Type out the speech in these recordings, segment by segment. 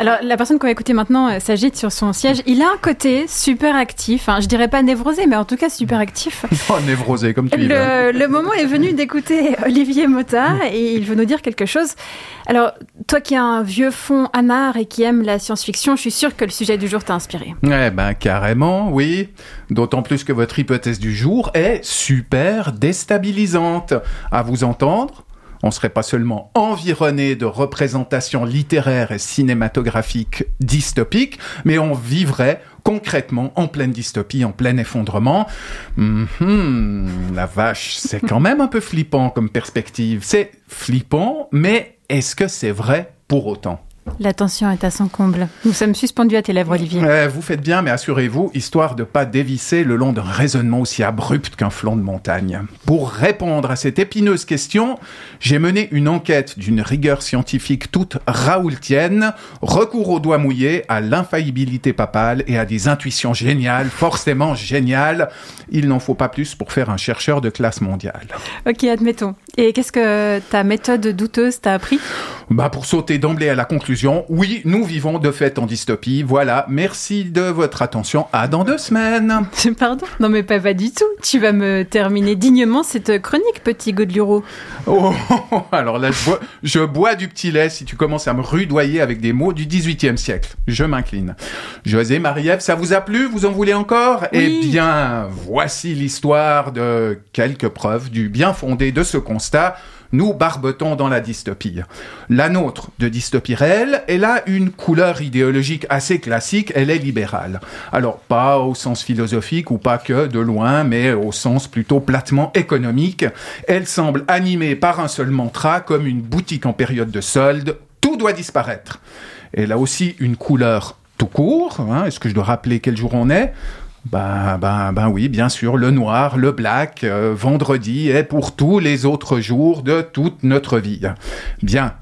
Alors, la personne qu'on va écouter maintenant euh, s'agite sur son siège. Il a un côté super actif. Hein. Je dirais pas névrosé, mais en tout cas super actif. oh, névrosé, comme tu dis. Le, le moment est venu d'écouter Olivier Mota et il veut nous dire quelque chose. Alors, toi qui as un vieux fond anard et qui aime la science-fiction, je suis sûr que le sujet du jour t'a inspiré. Eh ben, carrément, oui. D'autant plus que votre hypothèse du jour est super déstabilisante. À vous entendre, on serait pas seulement environné de représentations littéraires et cinématographiques dystopiques, mais on vivrait concrètement en pleine dystopie, en plein effondrement. Mhm, la vache, c'est quand même un peu flippant comme perspective. C'est flippant, mais est-ce que c'est vrai pour autant? La tension est à son comble. Nous sommes suspendus à tes lèvres, Olivier. Euh, vous faites bien, mais assurez-vous, histoire de pas dévisser le long d'un raisonnement aussi abrupt qu'un flanc de montagne. Pour répondre à cette épineuse question, j'ai mené une enquête d'une rigueur scientifique toute raoultienne, recours au doigt mouillé, à l'infaillibilité papale et à des intuitions géniales, forcément géniales. Il n'en faut pas plus pour faire un chercheur de classe mondiale. Ok, admettons. Et qu'est-ce que ta méthode douteuse t'a appris? Bah, pour sauter d'emblée à la conclusion, oui, nous vivons de fait en dystopie. Voilà, merci de votre attention. À dans deux semaines. Pardon? Non mais pas, pas du tout. Tu vas me terminer dignement cette chronique, petit Godluro. Oh, alors là, je bois, je bois du petit lait si tu commences à me rudoyer avec des mots du 18e siècle. Je m'incline. José, Marie-Ève, ça vous a plu? Vous en voulez encore? Eh bien, voici l'histoire de quelques preuves du bien fondé de ce constat nous barbotons dans la dystopie. La nôtre de dystopie réelle, elle a une couleur idéologique assez classique, elle est libérale. Alors pas au sens philosophique ou pas que de loin, mais au sens plutôt platement économique. Elle semble animée par un seul mantra, comme une boutique en période de solde, tout doit disparaître. Elle a aussi une couleur tout court. Hein, Est-ce que je dois rappeler quel jour on est? Ben, ben, ben oui, bien sûr, le noir, le black, euh, vendredi et pour tous les autres jours de toute notre vie. Bien.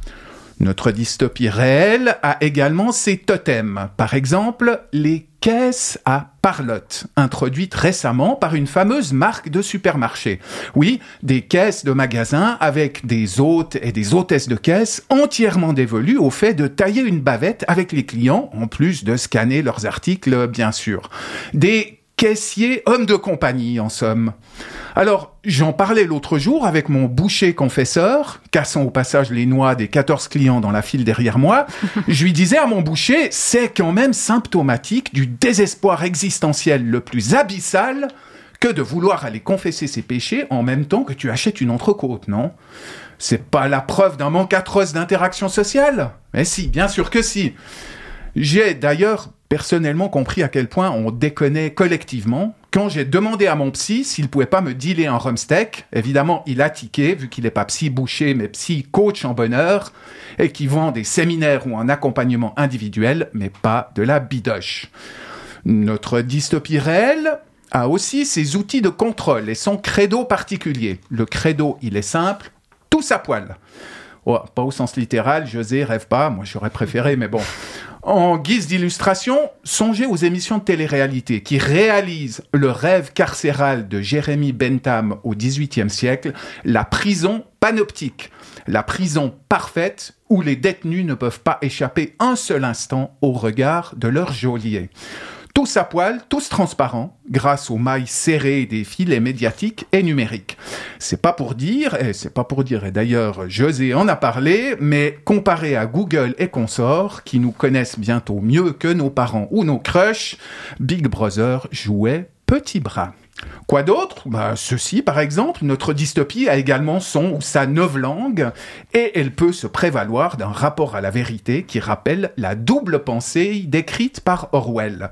Notre dystopie réelle a également ses totems. Par exemple, les caisses à parlotte, introduites récemment par une fameuse marque de supermarché. Oui, des caisses de magasins avec des hôtes et des hôtesses de caisse entièrement dévolues au fait de tailler une bavette avec les clients, en plus de scanner leurs articles, bien sûr. Des caissiers hommes de compagnie, en somme. Alors, j'en parlais l'autre jour avec mon boucher confesseur, cassant au passage les noix des 14 clients dans la file derrière moi. Je lui disais à mon boucher, c'est quand même symptomatique du désespoir existentiel le plus abyssal que de vouloir aller confesser ses péchés en même temps que tu achètes une entrecôte, non? C'est pas la preuve d'un manque atroce d'interaction sociale? Mais si, bien sûr que si. J'ai d'ailleurs personnellement compris à quel point on déconnait collectivement quand j'ai demandé à mon psy s'il pouvait pas me dealer un rumsteak, évidemment, il a tiqué, vu qu'il n'est pas psy boucher, mais psy coach en bonheur, et qui vend des séminaires ou un accompagnement individuel, mais pas de la bidoche. Notre dystopie réelle a aussi ses outils de contrôle et son credo particulier. Le credo, il est simple, tous à poil. Oh, pas au sens littéral, José rêve pas, moi j'aurais préféré, mais bon. En guise d'illustration, songez aux émissions de télé-réalité qui réalisent le rêve carcéral de Jérémy Bentham au XVIIIe siècle, la prison panoptique, la prison parfaite où les détenus ne peuvent pas échapper un seul instant au regard de leur geôlier tous à poil, tous transparents, grâce aux mailles serrées des filets médiatiques et numériques. C'est pas pour dire, et c'est pas pour dire, et d'ailleurs José en a parlé, mais comparé à Google et consorts, qui nous connaissent bientôt mieux que nos parents ou nos crushs, Big Brother jouait petit bras. Quoi d'autre? Bah, Ceci, par exemple, notre dystopie a également son ou sa langue et elle peut se prévaloir d'un rapport à la vérité qui rappelle la double pensée décrite par Orwell.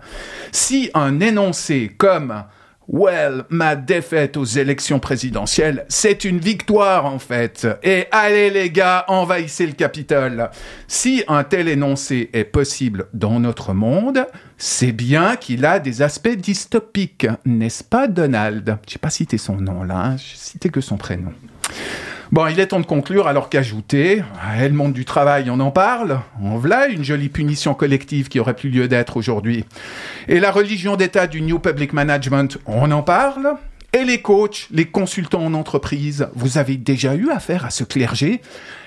Si un énoncé comme Well, ma défaite aux élections présidentielles, c'est une victoire en fait. Et allez les gars, envahissez le Capitole. Si un tel énoncé est possible dans notre monde, c'est bien qu'il a des aspects dystopiques, n'est-ce pas Donald? J'ai pas cité son nom là, hein, j'ai cité que son prénom. Bon, il est temps de conclure alors qu'ajouter, le monde du travail, on en parle, on voilà une jolie punition collective qui aurait plus lieu d'être aujourd'hui. Et la religion d'État du New Public Management, on en parle Et les coachs, les consultants en entreprise, vous avez déjà eu affaire à ce clergé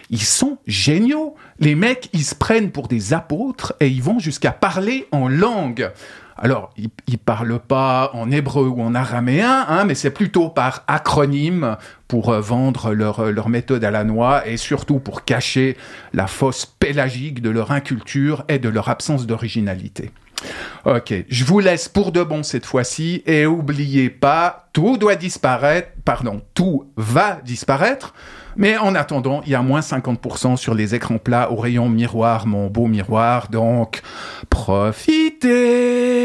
ils sont géniaux. Les mecs, ils se prennent pour des apôtres et ils vont jusqu'à parler en langue. Alors, ils, ils parlent pas en hébreu ou en araméen, hein, mais c'est plutôt par acronyme pour euh, vendre leur, euh, leur méthode à la noix et surtout pour cacher la fausse pélagique de leur inculture et de leur absence d'originalité. Ok, je vous laisse pour de bon cette fois-ci et oubliez pas, tout doit disparaître, pardon, tout va disparaître, mais en attendant, il y a moins 50% sur les écrans plats au rayon miroir, mon beau miroir, donc profitez